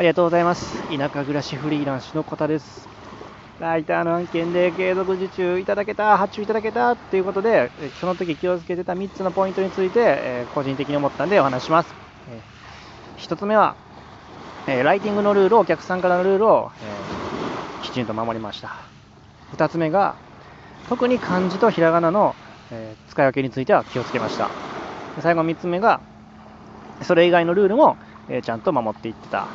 ありがとうございます。田舎暮らしフリーランスのコタです。ライターの案件で継続受注いただけた、発注いただけたということで、その時気をつけてた3つのポイントについて、え個人的に思ったんでお話します。え1つ目は、えライティングのルールを、お客さんからのルールを、えきちんと守りました。2つ目が、特に漢字とひらがなの、え使い分けについては気をつけました。最後3つ目が、それ以外のルールも、えちゃんと守っていってた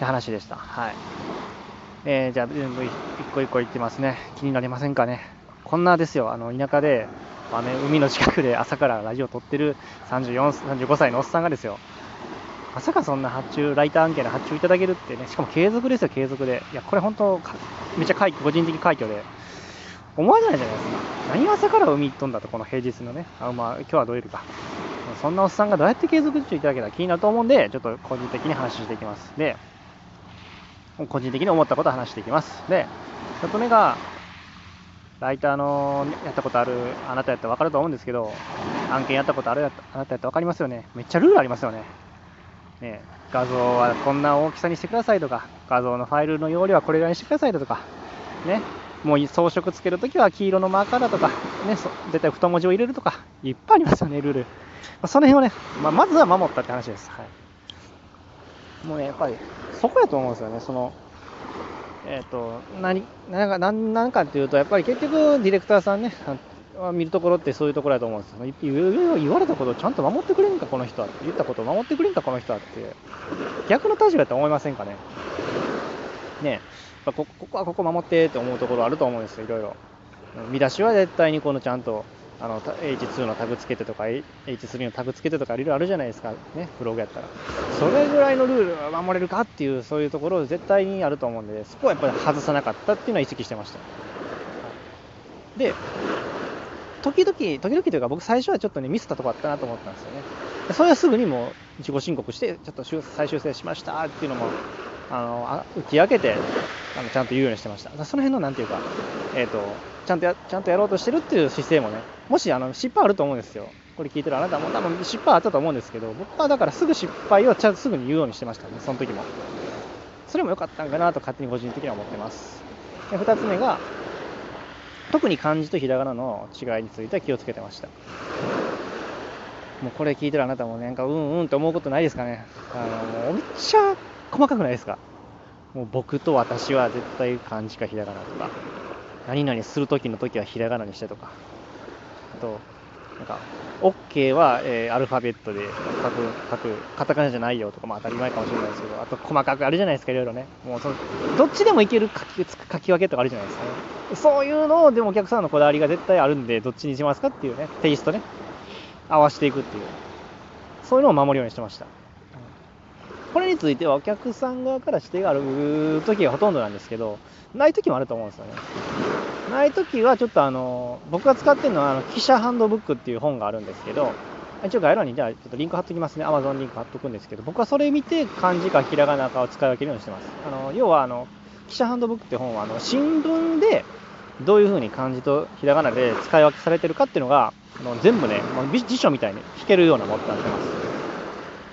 って話でした。はい。えーじゃあ全部一個一個言ってますね。気になりませんかね。こんなですよ、あの田舎で、まあね、海の近くで朝からラジオ撮ってる34、35歳のおっさんがですよ、まさかそんな発注、ライター案件で発注いただけるってね、しかも継続ですよ、継続で。いや、これ本当、かめっちゃ快挙、個人的快挙で、思わないじゃないですか。何が朝から海行っとんだと、この平日のね、あまあ、今日は土曜日か。そんなおっさんがどうやって継続受注いただけたら気になると思うんで、ちょっと個人的に話していきます。で、個人的に思ったことを話していきます。で、1つ目が、ライターのやったことあるあなたやったら分かると思うんですけど、案件やったことあるあなたやったら分かりますよね。めっちゃルールありますよね。ね画像はこんな大きさにしてくださいとか、画像のファイルの容量はこれぐらいにしてくださいとか、ね、もう装飾つけるときは黄色のマーカーだとか、ね、絶対太文字を入れるとか、いっぱいありますよね、ルール。その辺をね、ま、まずは守ったって話です。はい。もうね、やっぱり、そこやと思うんですよね、その、えっ、と、何、なんか、なんなんかっていうと、やっぱり結局、ディレクターさんね、見るところってそういうところだと思うんですよ。言われたことをちゃんと守ってくれんか、この人は。言ったことを守ってくれんか、この人はって。逆の立場だと思いませんかね。ねやっぱこここはここ守ってって思うところあると思うんですよ、いろいろ。見出しは絶対にこのちゃんとあの H2 のタグつけてとか H3 のタグつけてとかいろいろあるじゃないですか、ね、ブログやったら。それぐらいのルールは守れるかっていう、そういうところ絶対にあると思うんで、そこはやっぱり外さなかったっていうのは意識してました。で、時々、時々というか僕最初はちょっとね、ミスったとこあったなと思ったんですよね。それはすぐにもう自己申告して、ちょっと再修正しましたっていうのも、あの、あ打ち明けて、あのちゃんと言うようにしてました。その辺のなんていうか、えっ、と、ちゃんとや、ちゃんとやろうとしてるっていう姿勢もね、もしあの失敗あると思うんですよ。これ聞いてるあなたも多分失敗あったと思うんですけど、僕はだからすぐ失敗をちゃんとすぐに言うようにしてましたね、その時も。それも良かったんかなと勝手に個人的には思ってます。で、二つ目が、特に漢字とひらがなの違いについては気をつけてました。もうこれ聞いてるあなたもなんかうんうんって思うことないですかね。あのめっちゃ細かくないですか。もう僕と私は絶対漢字かひらがなとか、何々するときの時はひらがなにしてとか、あと、なんか、OK は、えーアルファベットで書く、書く、カタカナじゃないよとか、まあ当たり前かもしれないですけど、あと細かくあるじゃないですか、いろいろね。もうその、どっちでもいける書き書き分けとかあるじゃないですかね。そういうのを、でもお客さんのこだわりが絶対あるんで、どっちにしますかっていうね、テイストね、合わせていくっていう。そういうのを守るようにしてました。これについてはお客さん側から指定がある時がほとんどなんですけど、ない時もあると思うんですよね。ない時はちょっとあの、僕が使ってるのはあの、記者ハンドブックっていう本があるんですけど、一応概要欄にじゃあちょっとリンク貼っときますね。Amazon リンク貼っとくんですけど、僕はそれ見て漢字かひらがなかを使い分けるようにしてます。あの、要はあの、記者ハンドブックって本はあの、新聞でどういう風に漢字とひらがなで使い分けされてるかっていうのが、あの全部ね、まあ辞書みたいに弾けるようなものになってま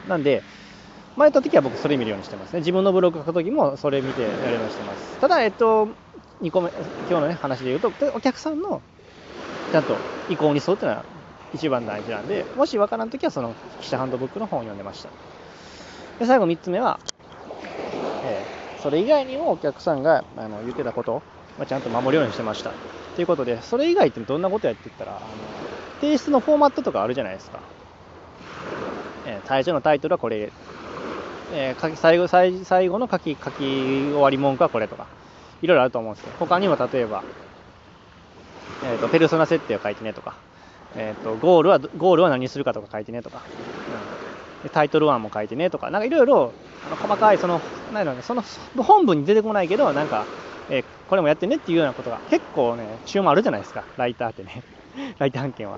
す。なんで、前やった時は僕それ見るようにしてますね。自分のブログ書く時もそれ見てやるようにしてます。ただ、えっと、2個目、今日のね、話で言うと、お客さんのちゃんと意向に沿うっていうのは一番大事なんで、もしわからん時はその記者ハンドブックの本を読んでました。で、最後3つ目は、えーそれ以外にもお客さんがあの言ってたことを、まあ、ちゃんと守るようにしてました。ということで、それ以外ってどんなことやってったら、あの提出のフォーマットとかあるじゃないですか。えー最初のタイトルはこれ、えー最後最最後の書き書き終わり文句はこれとか、いろいろあると思うんですけど、他にも例えば、えーと、ペルソナ設定を書いてねとか、えーと、ゴールは、ゴールは何するかとか書いてねとか、うんタイトル1も書いてねとか、なんかいろいろあの細かい、その、なんだろね、その本文に出てこないけど、なんか、えーこれもやってねっていうようなことが結構ね、注文あるじゃないですか、ライターってね、ライター案件は。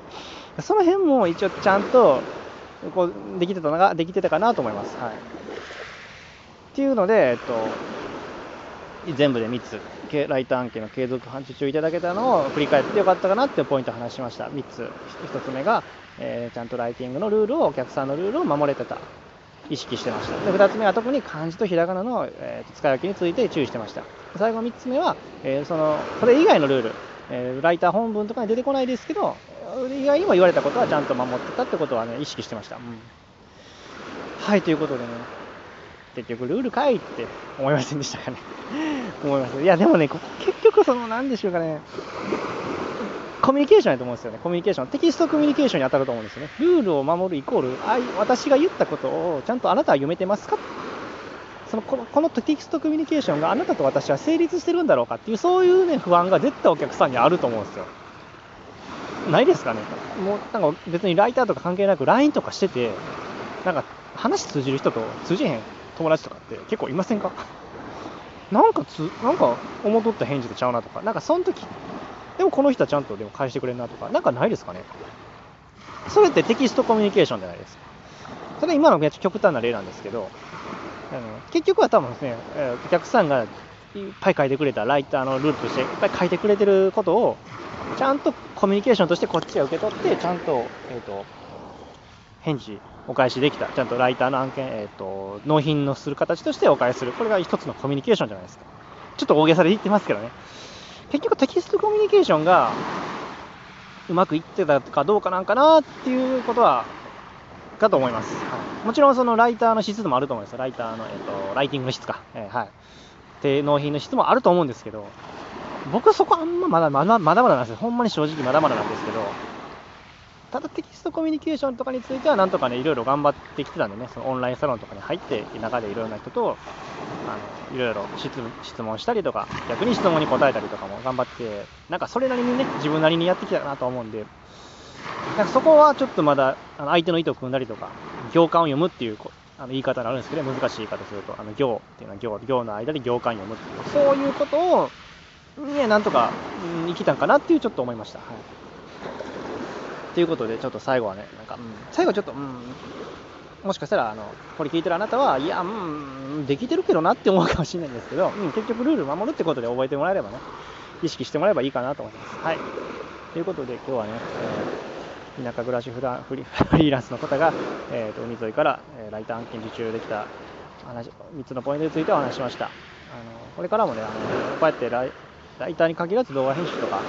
その辺も一応ちゃんと、こう、できてたのが、できてたかなと思います。はい。っていうので、えっと、全部で3つ、ライター案件の継続発注いただけたのを振り返ってよかったかなっていうポイントを話しました。3つ。1つ目が、えーちゃんとライティングのルールを、お客さんのルールを守れてた。意識してました。で、2つ目は特に漢字とひらがなの、えー、使い分けについて注意してました。最後3つ目は、えー、その、これ以外のルール、えー、ライター本文とかに出てこないですけど、以外にも言われたことはちゃんと守ってたってことはね、意識してました。うん、はい、ということでね、結局ルールかいって思いませんでしたかね？思います。いや、でもね、結局その、なんでしょうかね、コミュニケーションやと思うんですよね。コミュニケーション。テキストコミュニケーションに当たると思うんですよね。ルールを守るイコール、あ私が言ったことをちゃんとあなたは読めてますか？そのこのこのテキストコミュニケーションがあなたと私は成立してるんだろうかっていう、そういうね、不安が絶対お客さんにあると思うんですよ。ないですかね？もうなんか別にライターとか関係なく LINE とかしてて、なんか話通じる人と通じへん友達とかって結構いませんか？なんかつ、なんか思っとった返事とちゃうなとか、なんかその時でもこの人はちゃんとでも返してくれるなとか、なんかないですかね？それってテキストコミュニケーションじゃないですか。それ今のめっちゃ極端な例なんですけど、あの結局は多分ですね、お客さんがいっぱい書いてくれたライターのルールとしていっぱい書いてくれてることを、ちゃんとコミュニケーションとしてこっちが受け取って、ちゃんと、えっ、ー、と、返事、お返しできた。ちゃんとライターの案件、え、ー、と、納品のする形としてお返しする。これが一つのコミュニケーションじゃないですか。ちょっと大げさで言ってますけどね。結局テキストコミュニケーションがうまくいってたかどうかなんかなっていうことは、かと思います。はい、もちろんそのライターの質もあると思います。ライターの、えっ、ー、と、ライティングの質か。えー、はい。低納品の質もあると思うんですけど、僕そこあんままだまだまだまだなんですよ。ほんまに正直まだまだなんですけど、ただテキストコミュニケーションとかについてはなんとかね、いろいろ頑張ってきてたんでね、そのオンラインサロンとかに入って、中でいろいろな人と、あの、いろいろ質質問したりとか、逆に質問に答えたりとかも頑張って、なんかそれなりにね、自分なりにやってきたなと思うんで、なんかそこはちょっとまだ、あの相手の意図を組んだりとか、行間を読むっていうあの言い方になるんですけど、難しい言い方すると、あの行っていうのは行、行の間で行間を読むっていう、そういうことを、ね、なんとか、うん、生きたんかなっていうちょっと思いました。はいということで、ちょっと最後はね、なんか、うん、最後ちょっと、うん、もしかしたら、あの、これ聞いてるあなたは、いや、うん、できてるけどなって思うかもしれないんですけど、うん、結局ルール守るってことで覚えてもらえればね、意識してもらえばいいかなと思います。はい。ということで、今日はね、えー、田舎暮らしフラフリフリーランスの方が、えーと、海沿いから、えー、ライター案件受注できた話、3つのポイントについてお話ししました。あのこれからもね、あのこうやってライライターに限らず動画編集とか、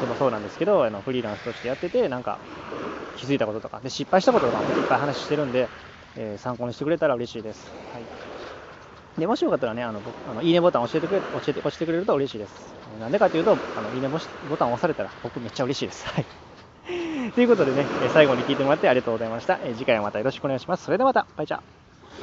でもそうなんですけど、あのフリーランスとしてやってて、なんか気づいたこととか、で失敗したこととかいっぱい話してるんで、えー、参考にしてくれたら嬉しいです。はい。で、もしよかったらね、あの、あのいいねボタン教えてくれ、教えて、押してくれると嬉しいです。なんでかというと、あの、いいねボタン押されたら僕めっちゃ嬉しいです。はい。ということでね、最後に聞いてもらってありがとうございましたえ。次回はまたよろしくお願いします。それではまた、バイチャー。